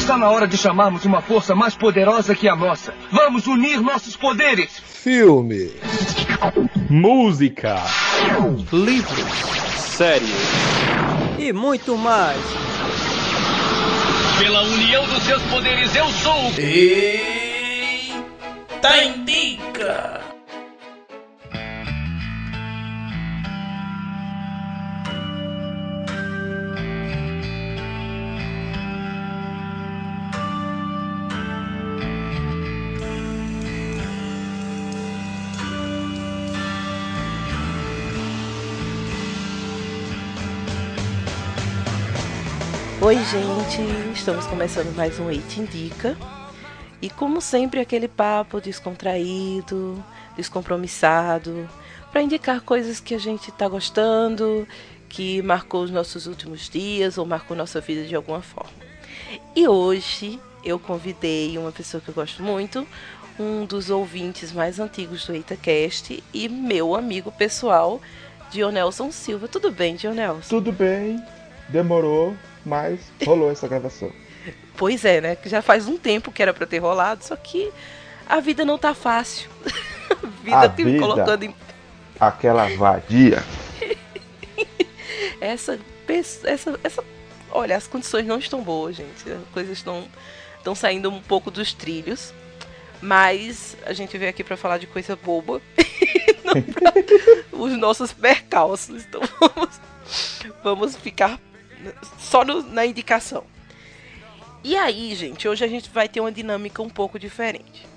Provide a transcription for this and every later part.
Está na hora de chamarmos uma força mais poderosa que a nossa. Vamos unir nossos poderes. Filme. Música. Livros. Séries. E muito mais. Pela união dos seus poderes, eu sou. Eita Indica! Oi, gente! Estamos começando mais um Eite Indica. E como sempre, aquele papo descontraído, descompromissado, para indicar coisas que a gente está gostando, que marcou os nossos últimos dias ou marcou nossa vida de alguma forma. E hoje eu convidei uma pessoa que eu gosto muito, um dos ouvintes mais antigos do EitaCast e meu amigo pessoal, Dionelson Silva. Tudo bem, Dionelson? Tudo bem, demorou, mas rolou essa gravação. Pois é, né? Que já faz um tempo que era para ter rolado, só que a vida não tá fácil. a vida A te vida. colocando em Aquela vadia. essa, essa essa olha, as condições não estão boas, gente. As coisas estão estão saindo um pouco dos trilhos. Mas a gente veio aqui para falar de coisa boba, não pra os nossos percalços. Então vamos, vamos ficar só no- na indicação. E aí, gente, hoje a gente vai ter uma dinâmica um pouco diferente.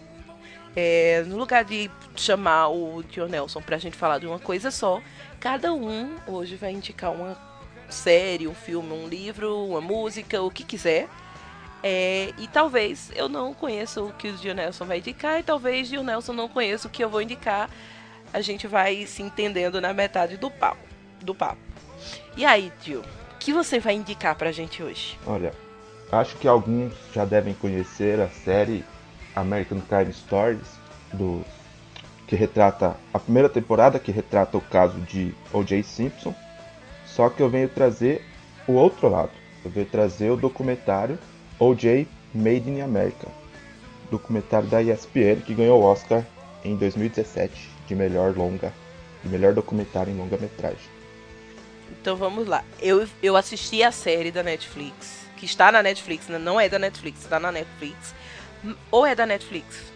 É, no lugar de chamar o Dionelson pra gente falar de uma coisa só, cada um hoje vai indicar uma série, um filme, um livro, uma música, o que quiser. É, e talvez eu não conheça o que o Dionelson vai indicar, e talvez o Dionelson não conheça o que eu vou indicar. A gente vai se entendendo na metade do papo. Do papo. E aí, o que você vai indicar pra gente hoje? Olha, acho que alguns já devem conhecer a série American Crime Stories, do que retrata a primeira temporada que retrata o caso de O.J. Simpson. Só que eu venho trazer o outro lado. Eu venho trazer o documentário O.J. Made in America, documentário da ESPN que ganhou o Oscar em 2017 de melhor longa, de melhor documentário em longa-metragem. Então vamos lá. Eu, eu assisti a série da Netflix, que está na Netflix, né? não é da Netflix, está na Netflix. Ou é da Netflix?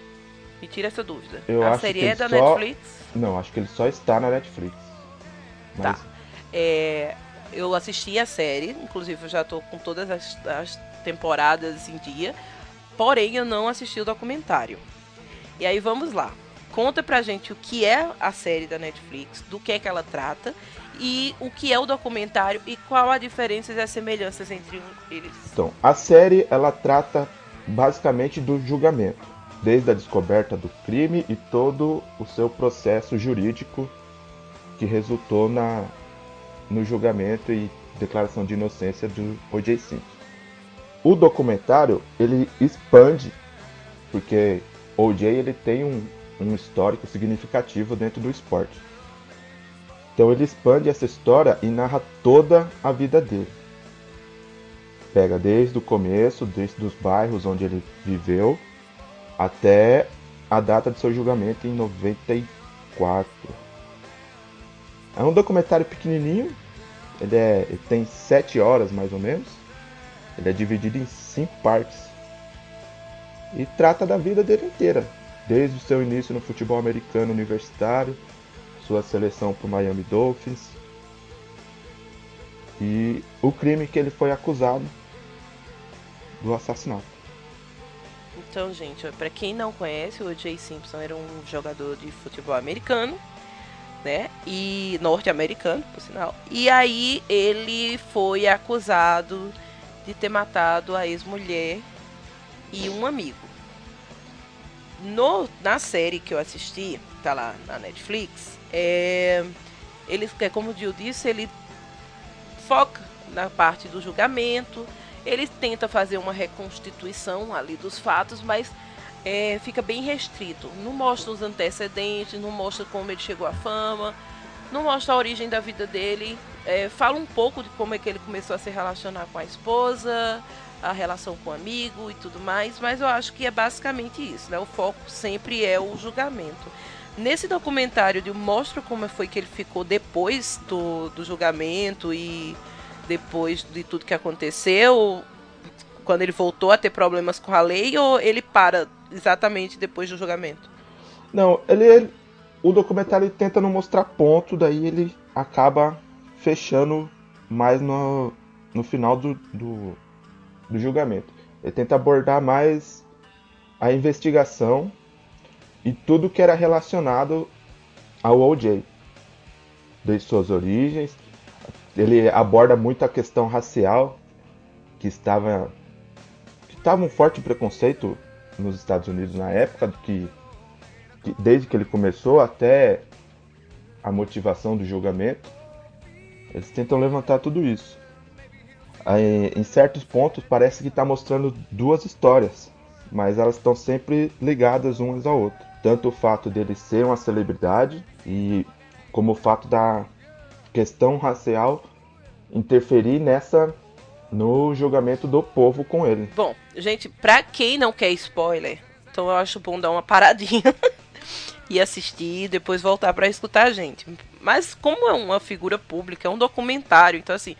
Me tira essa dúvida. Eu a série é da só- Netflix? Não, acho que ele só está na Netflix. Mas Tá. É, eu assisti a série, inclusive eu já tô com todas as, as temporadas em dia, porém eu não assisti o documentário. E aí vamos lá. Conta pra gente o que é a série da Netflix, do que é que ela trata e o que é o documentário e qual a diferença e as semelhanças entre eles. Então, a série ela trata basicamente do julgamento, desde a descoberta do crime e todo o seu processo jurídico que resultou na no julgamento e declaração de inocência do O.J. Simpson. O documentário ele expande porque O.J. ele tem um, um histórico significativo dentro do esporte. Então ele expande essa história e narra toda a vida dele. Pega desde o começo, desde os bairros onde ele viveu, até a data de seu julgamento em 94. É um documentário pequenininho, ele, é, ele tem sete horas mais ou menos, ele é dividido em cinco partes. E trata da vida dele inteira, desde o seu início no futebol americano universitário, sua seleção para o Miami Dolphins, e o crime que ele foi acusado do assassinato. Então, gente, para quem não conhece, o O.J. Simpson era um jogador de futebol americano, né? E norte-americano, por sinal. E aí ele foi acusado de ter matado a ex-mulher e um amigo. No, na série que eu assisti, tá lá na Netflix, é, ele, é como o Gil disse, ele foca na parte do julgamento, ele tenta fazer uma reconstituição ali dos fatos, mas é, fica bem restrito. Não mostra os antecedentes, não mostra como ele chegou à fama, não mostra a origem da vida dele. é, fala um pouco de como é que ele começou a se relacionar com a esposa, a relação com o amigo e tudo mais, mas eu acho que é basicamente isso, né? O foco sempre é o julgamento. Nesse documentário de mostra como foi que ele ficou depois do, do julgamento e depois de tudo que aconteceu, quando ele voltou a ter problemas com a lei, ou ele para exatamente depois do julgamento? Não, ele, ele o documentário tenta não mostrar ponto, daí ele acaba fechando mais no, no final do, do, do julgamento. Ele tenta abordar mais a investigação e tudo que era relacionado ao OJ, desde suas origens. Ele aborda muito a questão racial, que estava que estava um forte preconceito nos Estados Unidos na época, que, que desde que ele começou até a motivação do julgamento. Eles tentam levantar tudo isso. Aí, em certos pontos parece que está mostrando duas histórias, mas elas estão sempre ligadas umas à outra. Tanto o fato dele ser uma celebridade e como o fato da questão racial interferir nessa no julgamento do povo com ele. Bom, gente, pra quem não quer spoiler, então eu acho bom dar uma paradinha e assistir, depois voltar para escutar a gente. Mas como é uma figura pública, é um documentário, então assim,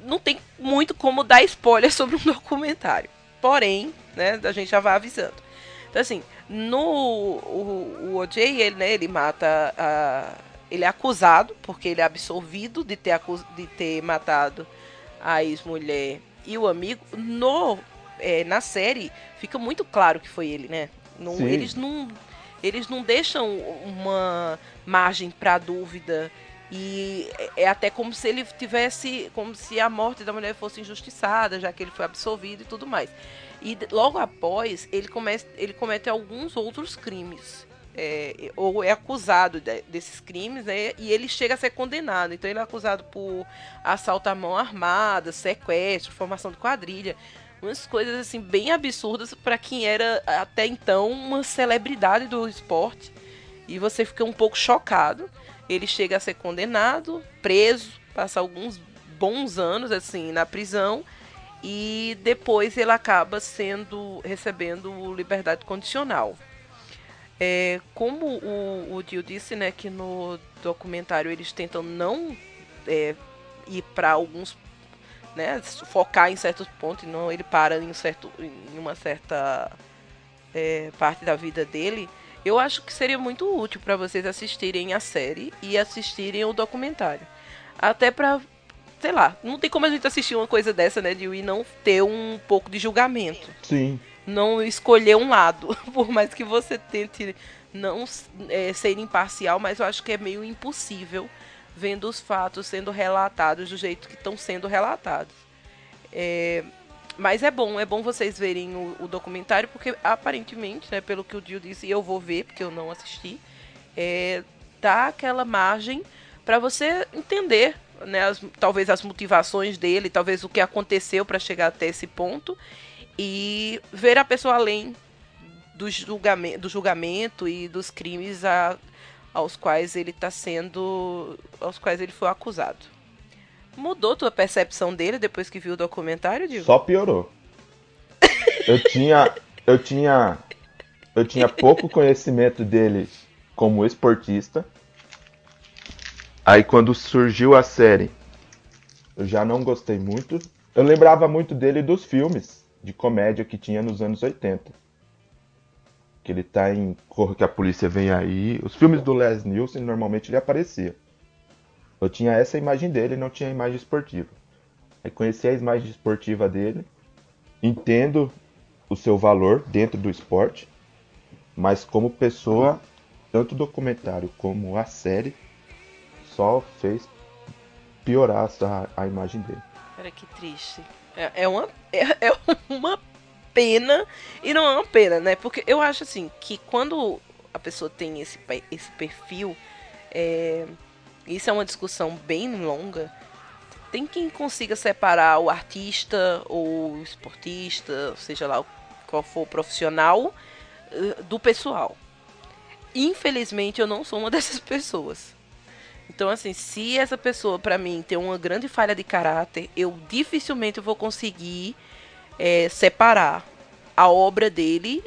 não tem muito como dar spoiler sobre um documentário. Porém, né, a gente já vai avisando. Então assim, no o, o OJ, ele, né, ele mata a, ele é acusado porque ele é absolvido de ter acus, de ter matado a ex-mulher e o amigo. No é, na série fica muito claro que foi ele, né? Não, eles não eles não deixam uma margem para dúvida e é, é até como se ele tivesse, como se a morte da mulher fosse injustiçada, já que ele foi absolvido e tudo mais. E logo após, ele comete, ele comete alguns outros crimes. É, ou é acusado de, desses crimes, né? E ele chega a ser condenado. Então ele é acusado por assalto à mão armada, sequestro, formação de quadrilha umas coisas assim bem absurdas para quem era até então uma celebridade do esporte. E você fica um pouco chocado. Ele chega a ser condenado, preso, passa alguns bons anos assim na prisão e depois ele acaba sendo recebendo liberdade condicional. É, como o, o Dio disse, né, que no documentário eles tentam não é, ir para alguns né, focar em certos pontos não ele para em, certo, em uma certa é, parte da vida dele, eu acho que seria muito útil para vocês assistirem a série e assistirem o documentário. Até para, sei lá, não tem como a gente assistir uma coisa dessa, né, de e não ter um pouco de julgamento. Sim. Não escolher um lado, por mais que você tente não é, ser imparcial, mas eu acho que é meio impossível vendo os fatos sendo relatados do jeito que estão sendo relatados. É, mas é bom, é bom vocês verem o, o, documentário, porque aparentemente, né, pelo que o Dio disse, e eu vou ver, porque eu não assisti, é, dá aquela margem para você entender, né, as, talvez as motivações dele, talvez o que aconteceu para chegar até esse ponto, e ver a pessoa além do julgamento, do julgamento e dos crimes a, aos quais ele está sendo. aos quais ele foi acusado. Mudou tua percepção dele depois que viu o documentário, Diego? Só piorou. Eu tinha. Eu tinha. Eu tinha pouco conhecimento dele como esportista. Aí quando surgiu a série, eu já não gostei muito. Eu lembrava muito dele dos filmes de comédia que tinha nos anos 80 que ele tá em Corra que a Polícia Vem Aí. Os filmes do Les Nielsen, normalmente ele aparecia. Eu tinha essa imagem dele não tinha a imagem esportiva. Aí conheci a imagem esportiva dele, entendo o seu valor dentro do esporte, mas como pessoa, tanto o documentário como a série só fez piorar a, a imagem dele. Cara, que triste. É, é uma, é, é uma pena e não é uma pena, né? Porque eu acho assim que quando a pessoa tem esse, esse perfil, é, isso é uma discussão bem longa. Tem quem consiga separar o artista ou o esportista, seja lá qual for o profissional, eh, do pessoal. Infelizmente eu não sou uma dessas pessoas. Então, assim, se essa pessoa, pra mim, tem uma grande falha de caráter, eu dificilmente vou conseguir é, separar a obra dele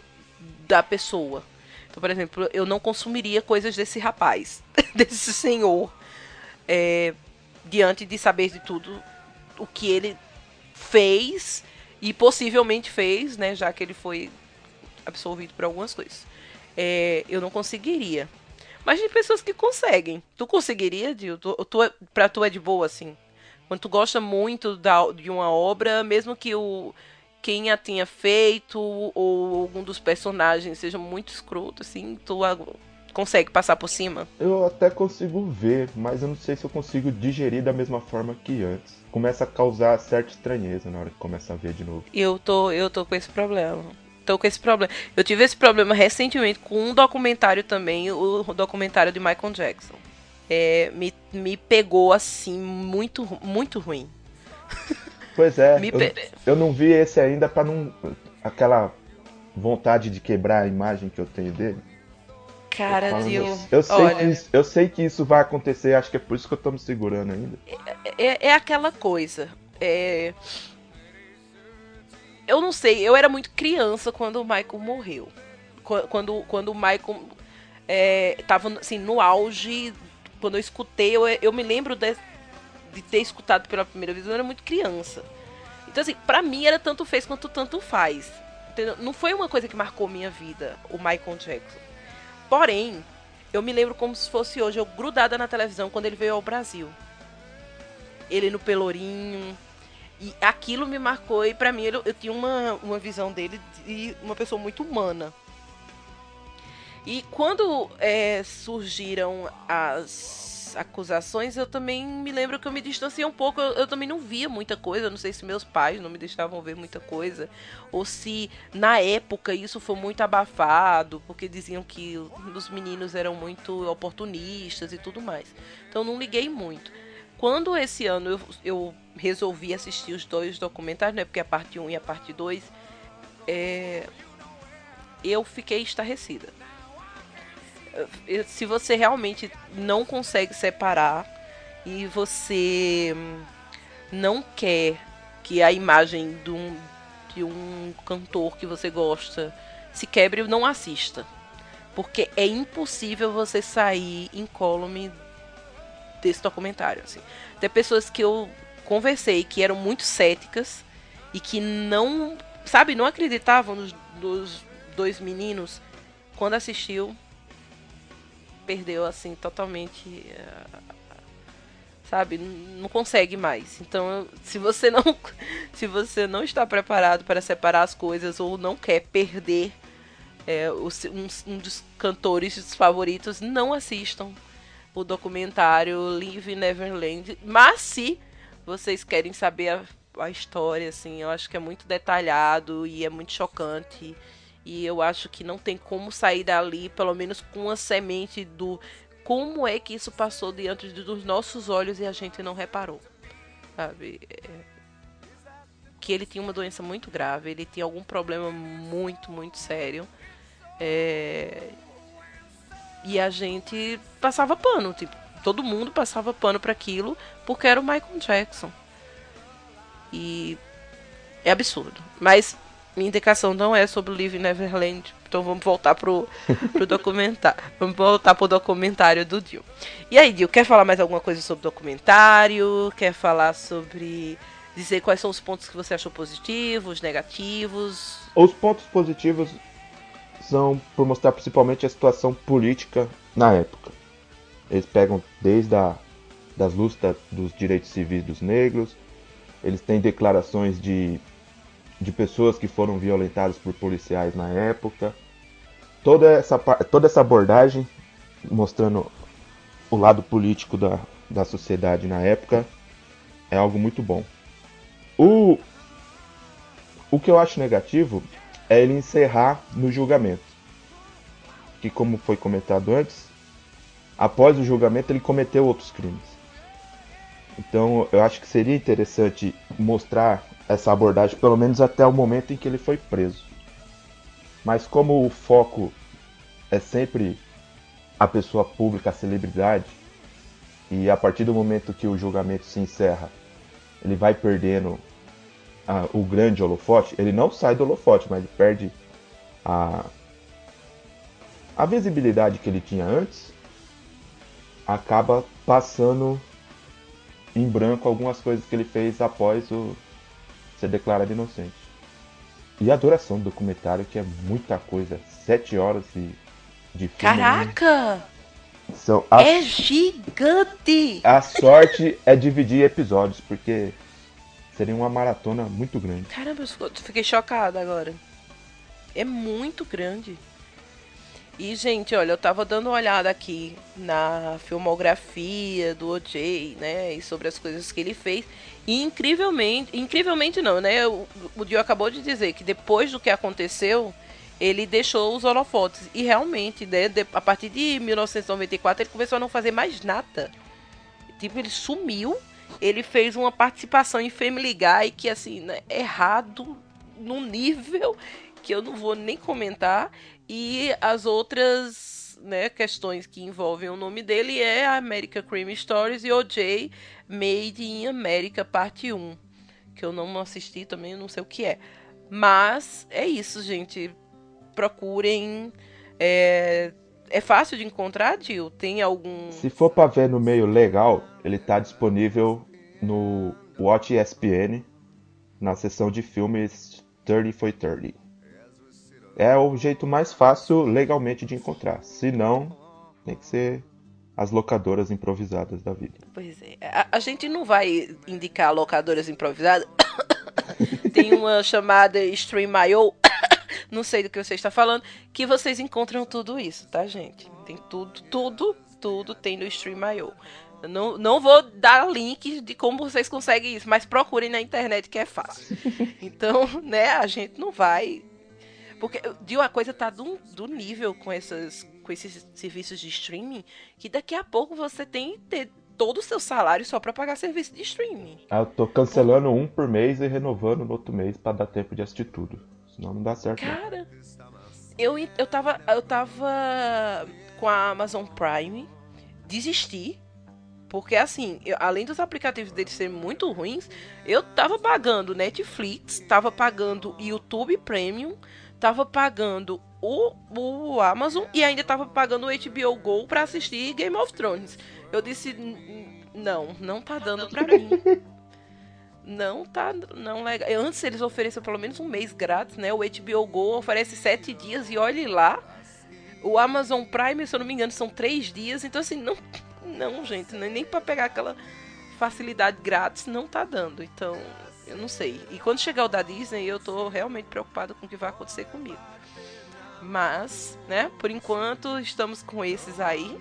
da pessoa. Então, por exemplo, eu não consumiria coisas desse rapaz, desse senhor, é, diante de saber de tudo o que ele fez e possivelmente fez, né, já que ele foi absolvido por algumas coisas. É, eu não conseguiria. Mas tem pessoas que conseguem. Tu conseguiria, Dil? Tu, tu, é, pra tu é de boa, assim? Quando tu gosta muito da, de uma obra, mesmo que o quem a tenha feito ou algum dos personagens seja muito escroto, assim, tu consegue passar por cima? Eu até consigo ver, mas eu não sei se eu consigo digerir da mesma forma que antes. Começa a causar certa estranheza na hora que começa a ver de novo. Eu tô, eu tô com esse problema. Tô com esse problema. Eu tive esse problema recentemente com um documentário também, o documentário de Michael Jackson. É, me, me pegou assim, muito, muito ruim. Pois é, eu, eu, não vi esse ainda para não. aquela vontade de quebrar a imagem que eu tenho dele. Cara, eu, eu, sei olha, que isso, eu sei que isso vai acontecer, acho que é por isso que eu tô me segurando ainda. É, é, é aquela coisa. É... Eu não sei, eu era muito criança quando o Michael morreu. Quando, quando o Michael é, tava assim, no auge, quando eu escutei, eu, eu me lembro de, de ter escutado pela primeira vez, eu era muito criança. Então, assim, pra mim era tanto fez quanto tanto faz. Entendeu? Não foi uma coisa que marcou minha vida, o Michael Jackson. Porém, eu me lembro como se fosse hoje, eu grudada na televisão quando ele veio ao Brasil. Ele no Pelourinho. E aquilo me marcou e para mim eu, eu tinha uma, uma visão dele de uma pessoa muito humana. E quando é, surgiram as acusações, eu também me lembro que eu me distanciei um pouco. Eu, eu, também não via muita coisa. Não sei se meus pais não me deixavam ver muita coisa. Ou se na época isso foi muito abafado, porque diziam que os meninos eram muito oportunistas e tudo mais. Então não liguei muito. Quando esse ano eu, eu resolvi assistir os dois documentários, né? Porque a parte 1 e a parte 2, é, eu fiquei estarrecida se você realmente não consegue separar e você não quer que a imagem de um, de um cantor que você gosta se quebre, não assista. Porque é impossível você sair incólume desse documentário. Assim. Tem pessoas que eu conversei que eram muito céticas e que não, sabe, não acreditavam nos, nos dois meninos. Quando assistiu, perdeu assim totalmente eh, sabe não consegue mais então se você não se você não está preparado para separar as coisas ou não quer perder é, um, um, dos cantores favoritos não assistam o documentário Live Neverland mas se vocês querem saber a, a história assim eu acho que é muito detalhado e é muito chocante e eu acho que não tem como sair dali, pelo menos com a semente do como é que isso passou diante dos nossos olhos e a gente não reparou. Sabe? É... Que ele tinha uma doença muito grave, ele tinha algum problema muito, muito sério. É... E a gente passava pano, tipo, todo mundo passava pano para aquilo porque era o Michael Jackson. E é absurdo. Mas minha indicação não é sobre o Live Neverland. Então vamos voltar pro, pro documentário. Vamos voltar pro documentário do Dio. E aí, Dio, quer falar mais alguma coisa sobre o documentário? Quer falar sobre. dizer quais são os pontos que você achou positivos, negativos? Os pontos positivos são por mostrar principalmente a situação política na época. Eles pegam desde a, das lutas dos direitos civis dos negros, eles têm declarações de de pessoas que foram violentadas por policiais na época. Toda essa, toda essa abordagem mostrando o lado político da, da sociedade na época é algo muito bom. O, o que eu acho negativo é ele encerrar no julgamento. Que, como foi comentado antes, após o julgamento ele cometeu outros crimes. Então eu acho que seria interessante mostrar essa abordagem, pelo menos até o momento em que ele foi preso. Mas como o foco é sempre a pessoa pública, a celebridade, E a partir do momento que o julgamento se encerra, ele vai perdendo a, o grande holofote. Ele não sai do holofote, mas ele perde a, a visibilidade que ele tinha antes. Acaba passando em branco algumas coisas que ele fez após o ser declarado inocente. E a duração do documentário, que é muita coisa, sete horas de, de filme. Caraca! São, a, É gigante! a sorte é dividir episódios, porque seria uma maratona muito grande. Caramba, eu fiquei chocada agora. É muito grande. E, gente, olha, eu tava dando uma olhada aqui na filmografia do OJ, né? E sobre as coisas que ele fez. E incrivelmente, incrivelmente não, né? O, Dio acabou de dizer que depois do que aconteceu, ele deixou os holofotes. E realmente, né, a partir de 1994, ele começou a não fazer mais nada. Tipo, ele sumiu. Ele fez uma participação em Family Guy que, assim, né, errado num nível que eu não vou nem comentar. E as outras né, questões que envolvem o nome dele é a America Crime Stories e OJ Made in America Parte 1. Que eu não assisti também, não sei o que é. Mas é isso, gente. Procurem. É, é fácil de encontrar, Jill? Tem algum. Se for pra ver no meio legal, ele tá disponível no Watch ESPN, na seção de filmes 30 for 30. É o jeito mais fácil legalmente de encontrar. Se não, tem que ser as locadoras improvisadas da vida. Pois é. A, a gente não vai indicar locadoras improvisadas. Tem uma chamada Stream.io, não sei do que você está falando, que vocês encontram tudo isso, tá, gente? Tem tudo, tudo, tudo tem no Stream.io. Eu Não, não vou dar link de como vocês conseguem isso, mas procurem na internet que é fácil. Então, né, a gente não vai. Porque de uma coisa tá do, do nível com, essas, com esses serviços de streaming que daqui a pouco você tem que ter todo o seu salário só pra pagar serviço de streaming. Ah, Eu tô cancelando um por mês e renovando no outro mês pra dar tempo de assistir tudo. Senão não dá certo. não. Cara, eu, eu, tava, eu tava com a Amazon Prime, desisti. Porque assim, eu- além dos aplicativos deles serem muito ruins, eu tava pagando Netflix, tava pagando YouTube Premium, tava pagando o, o Amazon e ainda tava pagando o HBO Go pra assistir Game of Thrones. Eu disse, "N- n- não, não tá dando pra mim. Não tá, não legal. Antes eles ofereciam pelo menos um mês grátis, né? O HBO Go oferece sete dias e olhe lá. O Amazon Prime, se eu não me engano, são três dias. Então, assim, não, não gente, nem nem pra pegar aquela facilidade grátis não tá dando. Então, eu não sei. E quando chegar o da Disney, eu tô realmente preocupado com o que vai acontecer comigo. Mas, né, por enquanto estamos com esses aí.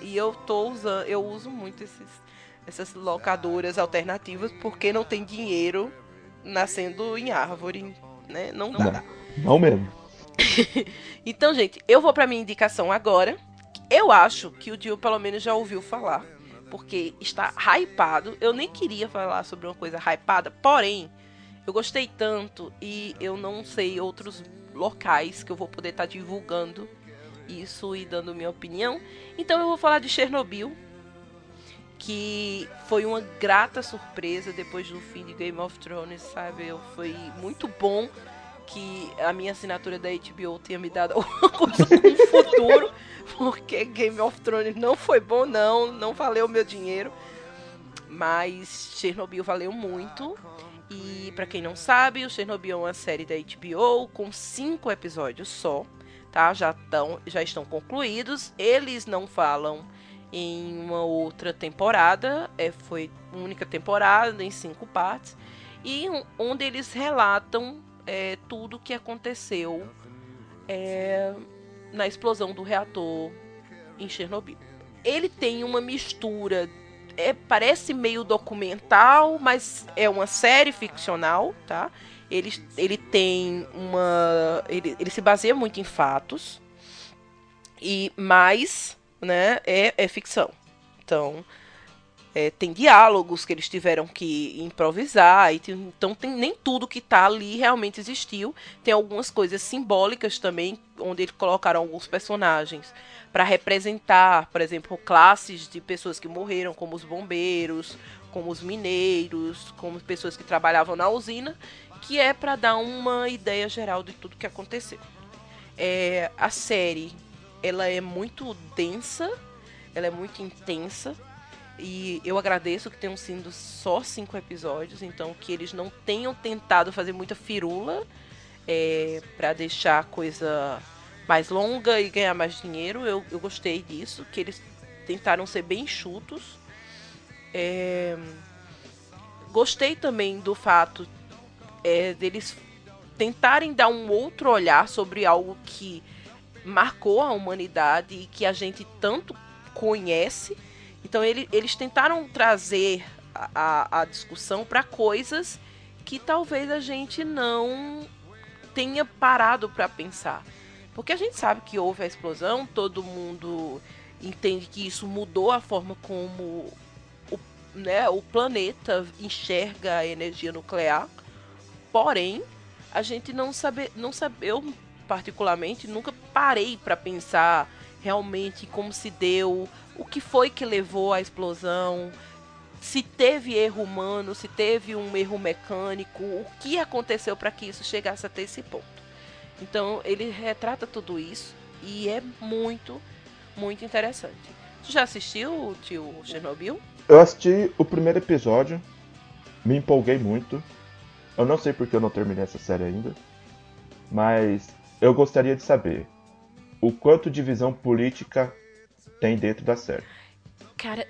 E eu tô usando, eu uso muito esses, essas locadoras alternativas porque não tem dinheiro nascendo em árvore, né? Não dá. Não, não mesmo. Então, gente, eu vou pra minha indicação agora. Eu acho que o Dio pelo menos já ouviu falar, porque está hypado. Eu nem queria falar sobre uma coisa hypada, porém, eu gostei tanto e eu não sei outros locais que eu vou poder estar divulgando isso e dando minha opinião. Então eu vou falar de Chernobyl, que foi uma grata surpresa depois do fim de Game of Thrones, sabe? Eu, foi muito bom que a minha assinatura da HBO tenha me dado alguma coisa com o futuro, porque Game of Thrones não foi bom, não, não valeu o meu dinheiro. Mas Chernobyl valeu muito. E pra quem não sabe, o Chernobyl é uma série da HBO com cinco episódios só, tá? Já, tão, já estão concluídos. Eles não falam em uma outra temporada, é, foi única temporada em cinco partes, e onde eles relatam é, tudo o que aconteceu é, na explosão do reator em Chernobyl. Ele tem uma mistura, é, parece meio documental, mas é uma série ficcional, tá? Ele, ele tem uma. Ele, ele se baseia muito em fatos, e mais, né, é, é ficção. Então, é, tem diálogos que eles tiveram que improvisar, tem, então tem, nem tudo que está ali realmente existiu. Tem algumas coisas simbólicas também, onde eles colocaram alguns personagens para representar, por exemplo, classes de pessoas que morreram, como os bombeiros, como os mineiros, como pessoas que trabalhavam na usina, que é para dar uma ideia geral de tudo que aconteceu. É, a série ela é muito densa, ela é muito intensa e eu agradeço que tenham sido só cinco episódios, então que eles não tenham tentado fazer muita firula é, para deixar a coisa mais longa e ganhar mais dinheiro. Eu, eu gostei disso, que eles tentaram ser bem chutos. É, gostei também do fato é, deles tentarem dar um outro olhar sobre algo que marcou a humanidade e que a gente tanto conhece então ele, eles tentaram trazer a, a, a discussão para coisas que talvez a gente não tenha parado para pensar. Porque a gente sabe que houve a explosão, todo mundo entende que isso mudou a forma como o, né, o planeta enxerga a energia nuclear. Porém, a gente não sabe, não sabe, eu particularmente nunca parei para pensar realmente como se deu, o que foi que levou à explosão, se teve erro humano, se teve um erro mecânico, o que aconteceu para que isso chegasse até esse ponto. Então ele retrata tudo isso e é muito, muito interessante. Tu já assistiu, tio Chernobyl? Eu assisti o primeiro episódio, me empolguei muito. Eu não sei porque eu não terminei essa série ainda, mas eu gostaria de saber o quanto de visão política tem dentro da série. Cara,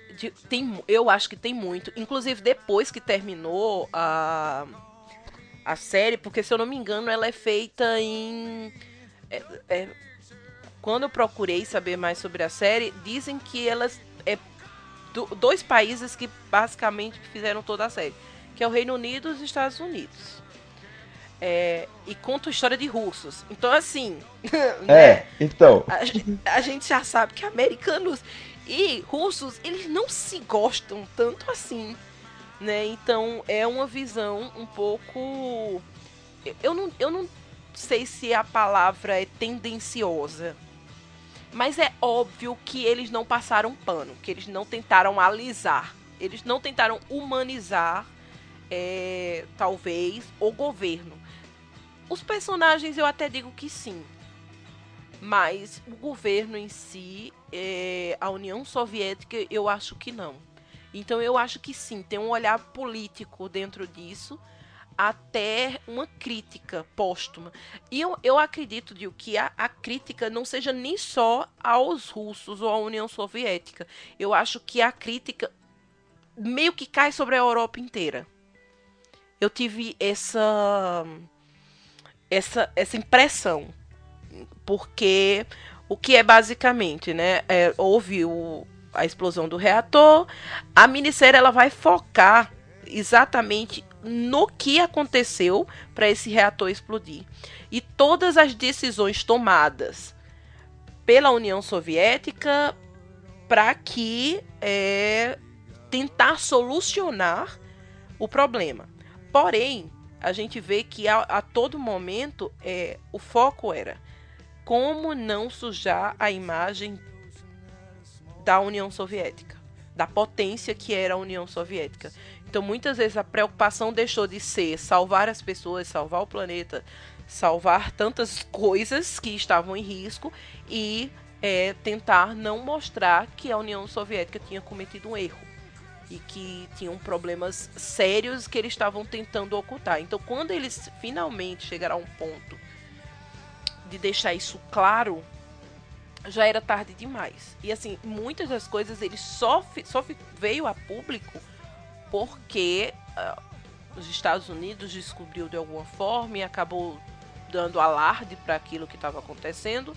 tem, eu acho que tem muito. Inclusive, depois que terminou a, a série, porque se eu não me engano, ela é feita em. É, é, quando eu procurei saber mais sobre a série, dizem que elas. É do, dois países que basicamente fizeram toda a série, que é o Reino Unido e os Estados Unidos. É, e conta a história de russos. Então, assim. né, é, então. A, a, gente já sabe que americanos e russos, eles não se gostam tanto assim. Né? Então, é uma visão um pouco. Eu não, eu não sei se a palavra é tendenciosa. Mas é óbvio que eles não passaram pano, que eles não tentaram alisar. Eles não tentaram humanizar, é, talvez, o governo os personagens eu até digo que sim. Mas o governo em si, é, a União Soviética, eu acho que não. Então eu acho que sim, tem um olhar político dentro disso, até uma crítica póstuma. E eu, eu acredito de que a, a crítica não seja nem só aos russos ou à União Soviética. Eu acho que a crítica meio que cai sobre a Europa inteira. Eu tive essa essa, essa impressão. Porque o que é basicamente, né? É, houve o, a explosão do reator. A minissérie ela vai focar exatamente no que aconteceu para esse reator explodir. E todas as decisões tomadas pela União Soviética para que é, tentar solucionar o problema. Porém, a gente vê que a, a todo momento é, o foco era como não sujar a imagem da União Soviética, da potência que era a União Soviética. Então, muitas vezes a preocupação deixou de ser salvar as pessoas, salvar o planeta, salvar tantas coisas que estavam em risco e é, tentar não mostrar que a União Soviética tinha cometido um erro e que tinham problemas sérios que eles estavam tentando ocultar. Então, quando eles finalmente chegaram a um ponto de deixar isso claro, já era tarde demais. E assim, muitas das coisas ele só, só veio a público porque uh, os Estados Unidos descobriu de alguma forma e acabou dando alarde para aquilo que estava acontecendo,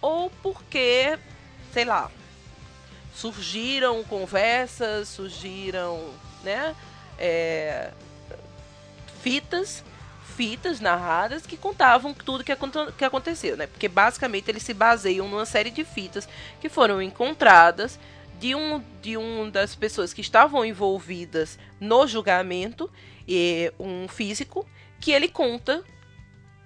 ou porque, sei lá, surgiram conversas, surgiram, né, é, fitas, fitas narradas que contavam tudo que, que aconteceu, né? Porque basicamente eles se baseiam numa série de fitas que foram encontradas de um de um das pessoas que estavam envolvidas no julgamento, e um físico, que ele conta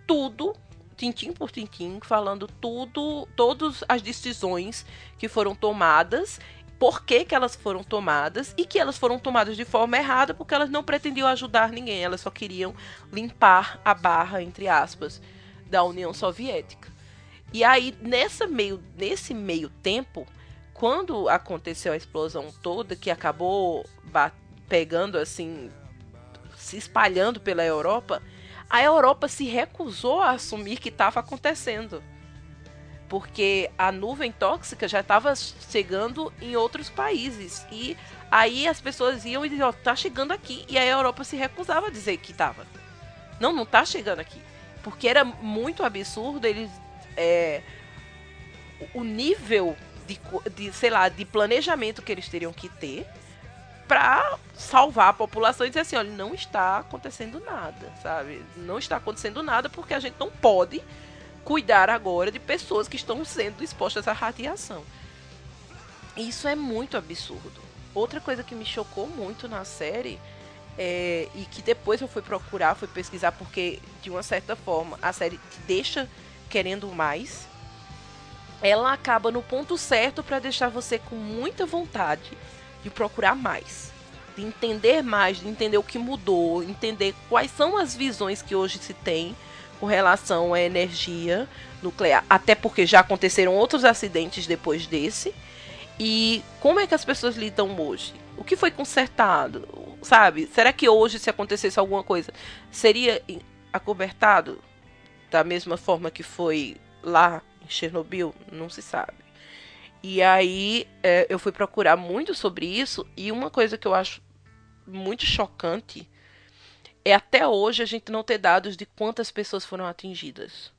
tudo, tintim por tintim, falando tudo, todas as decisões que foram tomadas, por que, que elas foram tomadas e que elas foram tomadas de forma errada porque elas não pretendiam ajudar ninguém, elas só queriam limpar a barra, entre aspas, da União Soviética. E aí, nessa meio, nesse meio tempo, quando aconteceu a explosão toda, que acabou pegando assim, se espalhando pela Europa, a Europa se recusou a assumir que estava acontecendo. Porque a nuvem tóxica já estava chegando em outros países. E aí as pessoas iam e diziam, tá chegando aqui. E a Europa se recusava a dizer que estava. Não, não tá chegando aqui. Porque era muito absurdo eles. É, o nível de, de, sei lá, de planejamento que eles teriam que ter para salvar a população e dizer assim, olha, não está acontecendo nada, sabe? Não está acontecendo nada porque a gente não pode cuidar agora de pessoas que estão sendo expostas à radiação. Isso é muito absurdo. Outra coisa que me chocou muito na série é, e que depois eu fui procurar, fui pesquisar porque de uma certa forma a série te deixa querendo mais. Ela acaba no ponto certo para deixar você com muita vontade de procurar mais, de entender mais, de entender o que mudou, entender quais são as visões que hoje se tem com relação à energia nuclear, até porque já aconteceram outros acidentes depois desse. E como é que as pessoas lidam hoje? O que foi consertado? Sabe? Será que hoje, se acontecesse alguma coisa, seria acobertado da mesma forma que foi lá em Chernobyl? Não se sabe. E aí é, eu fui procurar muito sobre isso e uma coisa que eu acho muito chocante é até hoje a gente não ter dados de quantas pessoas foram atingidas.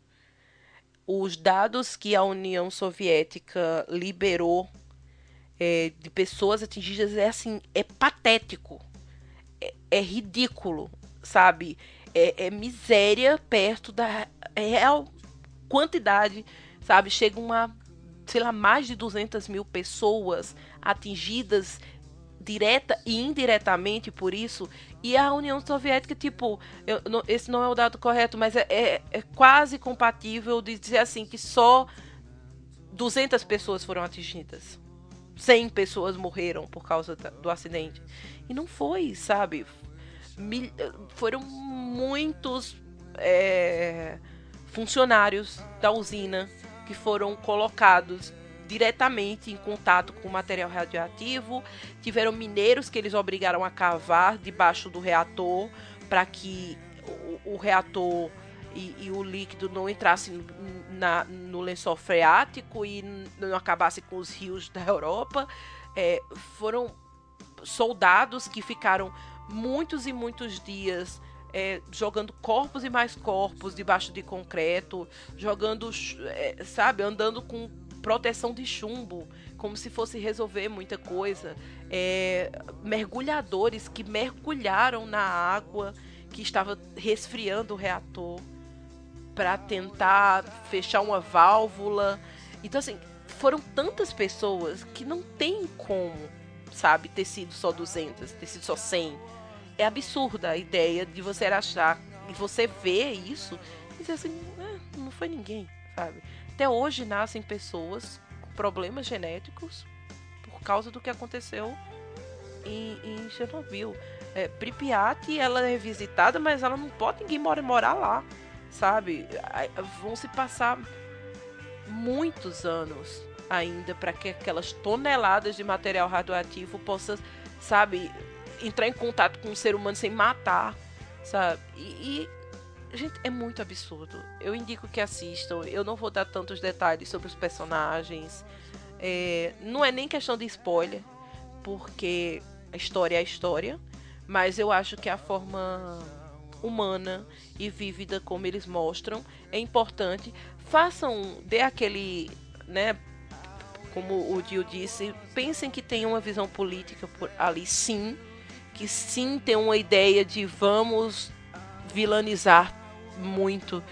Os dados que a União Soviética liberou é, de pessoas atingidas é assim, é patético, é, é ridículo, sabe? É, é, miséria perto da real quantidade, sabe? Chega uma sei lá, mais de 200 mil pessoas atingidas direta e indiretamente por isso. E a União Soviética, tipo, eu, não, esse não é o dado correto, mas é, é, é, quase compatível de dizer assim que só 200 pessoas foram atingidas. 100 pessoas morreram por causa do acidente. E não foi, sabe? Mil, foram muitos é, funcionários da usina que foram colocados diretamente em contato com material radioativo. Tiveram mineiros que eles obrigaram a cavar debaixo do reator para que o, o reator e, e, o líquido não entrasse na, no lençol freático e não acabasse com os rios da Europa. É, foram soldados que ficaram muitos e muitos dias é, jogando corpos e mais corpos debaixo de concreto, jogando, é, sabe, andando com proteção de chumbo, como se fosse resolver muita coisa. É, mergulhadores que mergulharam na água que estava resfriando o reator para tentar fechar uma válvula. Então, assim, foram tantas pessoas que não tem como, sabe, ter sido só 200, ter sido só 100 é absurda a ideia de você achar e você ver isso e dizer assim, ah, não foi ninguém, sabe? Até hoje nascem pessoas com problemas genéticos por causa do que aconteceu em, em Chernobyl. É, Pripyat, ela é visitada, mas ela não pode ninguém morar, morar lá, sabe? Vão se passar muitos anos ainda para que aquelas toneladas de material radioativo possam, sabe, entrar em contato com um ser humano sem matar, sabe? E, e, gente, é muito absurdo. Eu indico que assistam. Eu não vou dar tantos detalhes sobre os personagens. É, não é nem questão de spoiler, porque a história é a história, mas eu acho que a forma humana e vívida como eles mostram é importante. Façam, dê aquele, né, como o Dio disse, pensem que tem uma visão política ali sim, que sim tem uma ideia de vamos vilanizar muito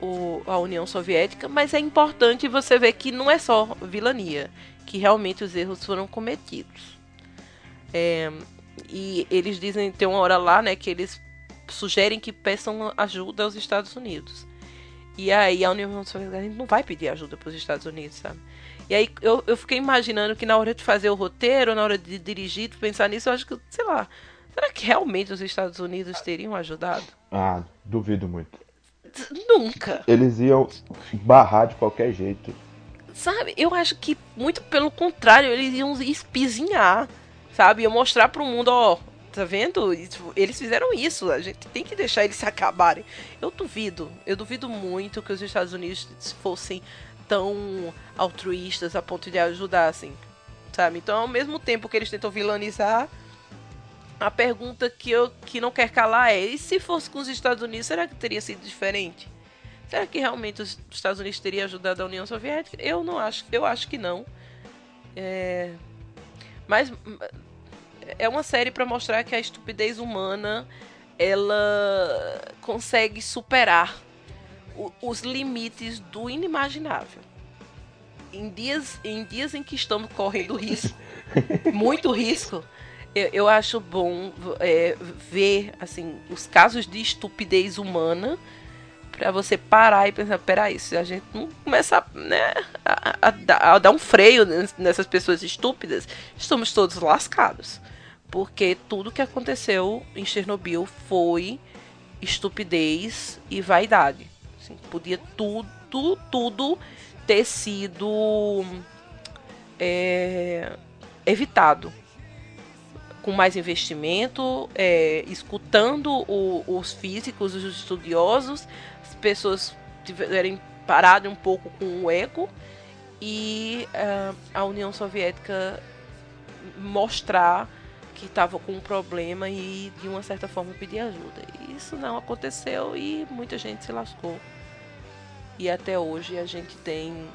o, a União Soviética, mas é importante você ver que não é só vilania, que realmente os erros foram cometidos. É, e eles dizem, tem uma hora lá, né, que eles sugerem que peçam ajuda aos Estados Unidos. E aí a União Soviética não vai pedir ajuda para os Estados Unidos, sabe? E aí eu, eu fiquei imaginando que na hora de fazer o roteiro, na hora de dirigir, pensar nisso, eu acho que, sei lá, será que realmente os Estados Unidos teriam ajudado? Ah, duvido muito. Nunca. Eles iam barrar de qualquer jeito. Sabe, eu acho que muito pelo contrário, eles iam espizinhar, sabe? Iam mostrar pro mundo, ó, tá vendo? Eles fizeram isso, a gente tem que deixar eles se acabarem. Eu duvido, eu duvido muito que os Estados Unidos fossem tão altruístas a ponto de ajudar, assim, sabe? Então, ao mesmo tempo que eles tentam vilanizar, a pergunta que eu que não quer calar é: e se fosse com os Estados Unidos, será que teria sido diferente? Será que realmente os Estados Unidos teriam ajudado a União Soviética? Eu não acho, eu acho que não. É... Mas é uma série para mostrar que a estupidez humana ela consegue superar o, os limites do inimaginável. Em dias, em dias em que estamos correndo risco, muito risco, eu, eu acho bom é, ver assim os casos de estupidez humana para você parar e pensar, peraí, se a gente não começar né, a, a, a, dar um freio nessas pessoas estúpidas, estamos todos lascados. Porque tudo que aconteceu em Chernobyl foi estupidez e vaidade. Assim, podia tudo, tudo ter sido é, evitado com mais investimento, é, escutando o, os físicos, os estudiosos, as pessoas tiverem parado um pouco com o ego e uh, a União Soviética mostrar que estava com um problema e de uma certa forma pedir ajuda. E isso não aconteceu e muita gente se lascou. E até hoje a gente tem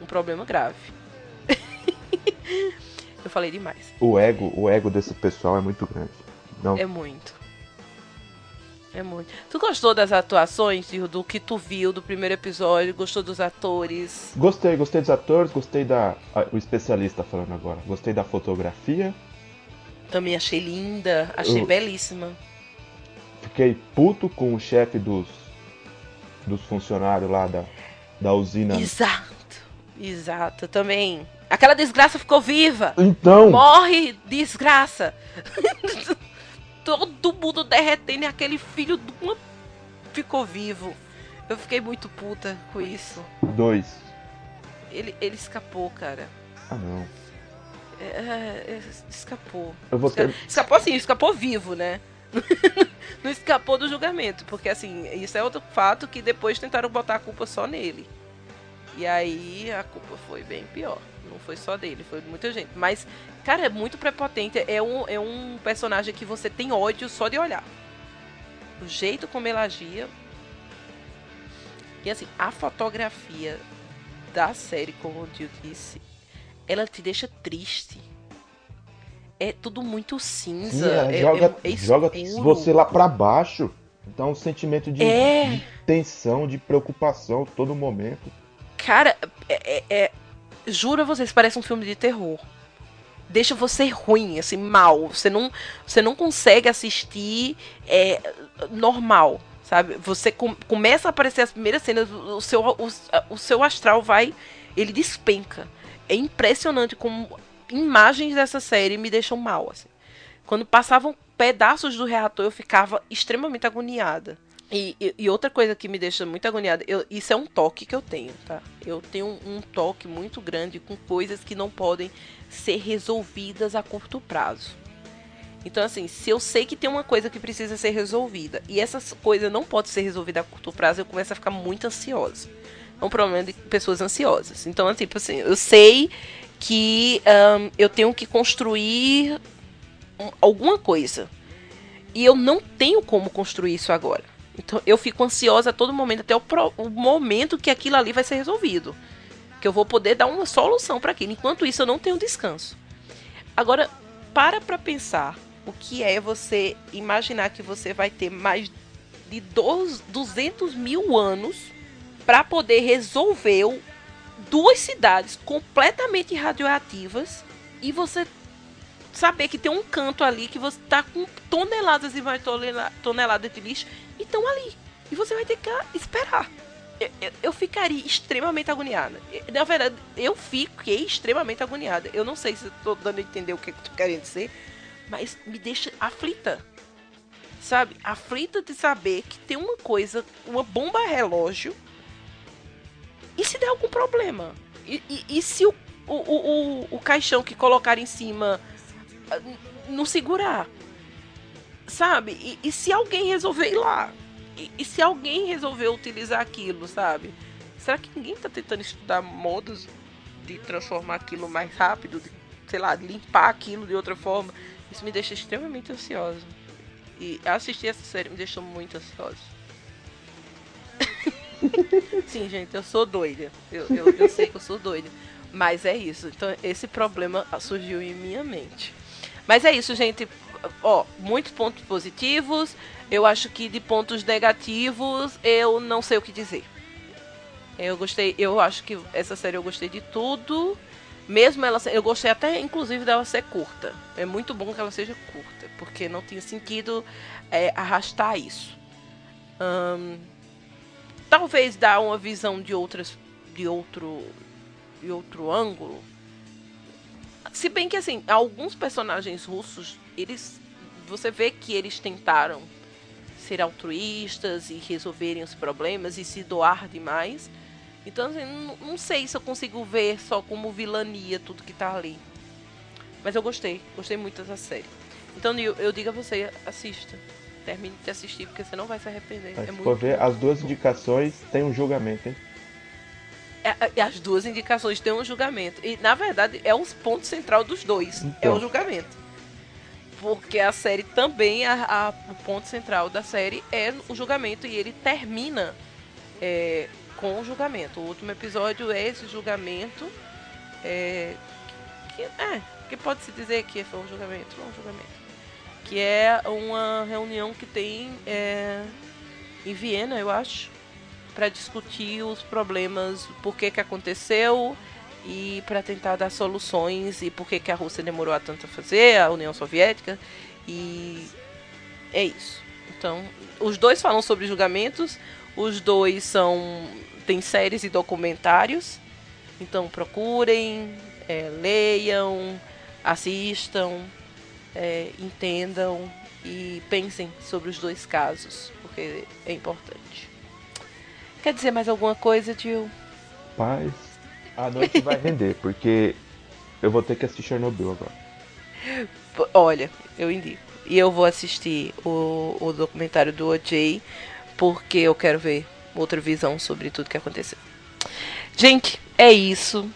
um problema grave. Eu falei demais. O ego, o ego desse pessoal é muito grande. Não. É muito. É muito. Tu gostou das atuações, do que tu viu do primeiro episódio? Gostou dos atores? Gostei, gostei dos atores, gostei da. O especialista falando agora. Gostei da fotografia, também achei linda, achei eu belíssima. Fiquei puto com o chefe dos, dos funcionários lá da, da usina. Exato, exato. Também. Aquela desgraça ficou viva. Então. Morre, desgraça. Todo mundo derretendo e aquele filho de uma ficou vivo. Eu fiquei muito puta com isso. Dois. Ele, ele escapou, cara. Ah, não. É, é, escapou. Ter... Escapou assim, escapou vivo, né? não escapou do julgamento, porque assim, isso é outro fato que depois tentaram botar a culpa só nele. E aí a culpa foi bem pior. Não foi só dele, foi de muita gente. Mas, cara, é muito prepotente. É um, é um personagem que você tem ódio só de olhar. O jeito como ele agia. E assim, a fotografia da série, como eu disse, ela te deixa triste. É tudo muito cinza. Sim, é, joga, é, é joga você lá para baixo. Dá um sentimento de, é. de, tensão, de preocupação todo momento. Cara, é, é, é, juro a vocês, parece um filme de terror. Deixa você ruim, assim, mal. Você não, você não consegue assistir é, normal, sabe? Você com, começa a aparecer as primeiras cenas, o seu, o, o seu astral vai. Ele despenca é impressionante como imagens dessa série me deixam mal. Assim. Quando passavam pedaços do reator, eu ficava extremamente agoniada. E, e, e, outra coisa que me deixa muito agoniada, eu, isso é um toque que eu tenho, tá? Eu tenho um, um, toque muito grande com coisas que não podem ser resolvidas a curto prazo. Então, assim, se eu sei que tem uma coisa que precisa ser resolvida e essa coisa não pode ser resolvida a curto prazo, eu começo a ficar muito ansiosa é um problema de pessoas ansiosas. Então, tipo assim, eu sei que um, eu tenho que construir alguma coisa. E eu não tenho como construir isso agora. Então eu fico ansiosa a todo momento, até o, pro, o momento que aquilo ali vai ser resolvido. Que eu vou poder dar uma solução para aquilo. Enquanto isso, eu não tenho descanso. Agora, para para pensar o que é você imaginar que você vai ter mais de 200 mil anos para poder resolver duas cidades completamente radioativas e você saber que tem um canto ali que você tá com toneladas e mais toneladas de lixo e estão ali. E você vai ter que esperar. Eu, eu, eu, ficaria extremamente agoniada. Na verdade, eu fiquei extremamente agoniada. Eu não sei se estou dando a entender o que, que tu querendo dizer, mas me deixa aflita. Sabe? Aflita de saber que tem uma coisa, uma bomba relógio. E se der algum problema? E, e, e se o, o, o, o, caixão que colocar em cima ah, não segurar? Sabe? E, e se alguém resolver ir lá? E, e, se alguém resolver utilizar aquilo, sabe? Será que ninguém tá tentando estudar modos de transformar aquilo mais rápido, de, sei lá, limpar aquilo de outra forma? Isso me deixa extremamente ansiosa. E assistir essa série me deixou muito ansiosa. Sim, gente, eu sou doida. Eu, eu, eu sei que eu sou doida. Mas é isso. Então, esse problema surgiu em minha mente. Mas é isso, gente. Ó, muitos pontos positivos. Eu acho que de pontos negativos eu não sei o que dizer. Eu gostei, eu acho que essa série eu gostei de tudo. Mesmo ela, eu gostei até inclusive dela ser curta. É muito bom que ela seja curta, porque não tinha sentido é, arrastar isso. Hum, talvez dar uma visão de outras, de outro, de outro ângulo. Se bem que assim, alguns personagens russos, eles, você vê que eles tentaram ser altruístas e resolverem os problemas e se doar demais. Então, assim, não, sei se eu consigo ver só como vilania tudo que tá ali. Mas eu gostei, gostei muito dessa série. Então eu, eu digo a você, assista. Termine de assistir, porque você não vai se arrepender. Mas é for ver, as duas indicações tem um julgamento, hein? É, as duas indicações têm um julgamento. E, na verdade, é o ponto central dos dois. Então. É o julgamento porque a série também, a, a, o ponto central da série é o julgamento e ele termina é, com o julgamento. O último episódio é esse julgamento, é, que, é, que pode se dizer que foi um julgamento, não um julgamento, que é uma reunião que tem é, em Viena, eu acho, para discutir os problemas, por que que aconteceu e para tentar dar soluções e por que, que a Rússia demorou a tanto a fazer, a União Soviética e é isso. Então, os dois falam sobre julgamentos, os dois são tem séries e documentários, então procurem, é, leiam, assistam, é, entendam e pensem sobre os dois casos, porque é importante. Quer dizer mais alguma coisa, Jill? Paz a noite vai render, porque eu vou ter que assistir Chernobyl agora. Olha, eu indico. E eu vou assistir o, o documentário do OJ, porque eu quero ver outra visão sobre tudo que aconteceu. Gente, é isso.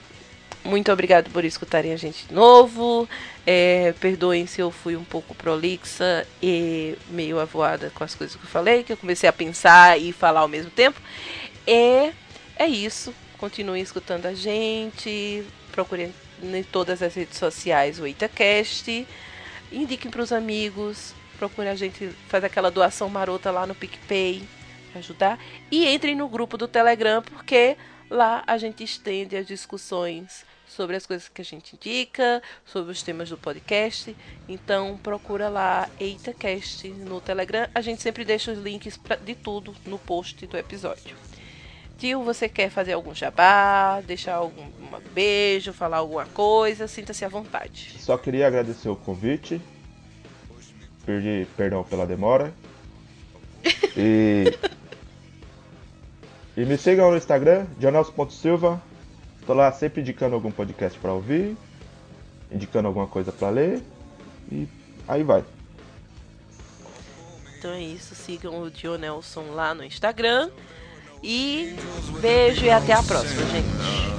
Muito obrigado por escutarem a gente de novo. É, perdoem se eu fui um pouco prolixa e meio avoada com as coisas que eu falei, que eu comecei a pensar e falar ao mesmo tempo. E é isso. Continuem escutando a gente. Procurem em todas as redes sociais o Itacast. Indiquem para os amigos. Procure a gente fazer aquela doação marota lá no PicPay para ajudar. E entrem no grupo do Telegram, porque lá a gente estende as discussões sobre as coisas que a gente indica, sobre os temas do podcast. Então procura lá EitaCast no Telegram. A gente sempre deixa os links pra, de tudo no post do episódio. Tio, você quer fazer algum jabá, deixar algum beijo, falar alguma coisa? Sinta-se à vontade. Só queria agradecer o convite. Pedir perdão pela demora. E. e me sigam no Instagram, jornals.silva. Tô lá sempre indicando algum podcast para ouvir, indicando alguma coisa para ler. E aí vai. Então é isso, sigam o Dionelson lá no Instagram. E beijo e até a próxima, gente.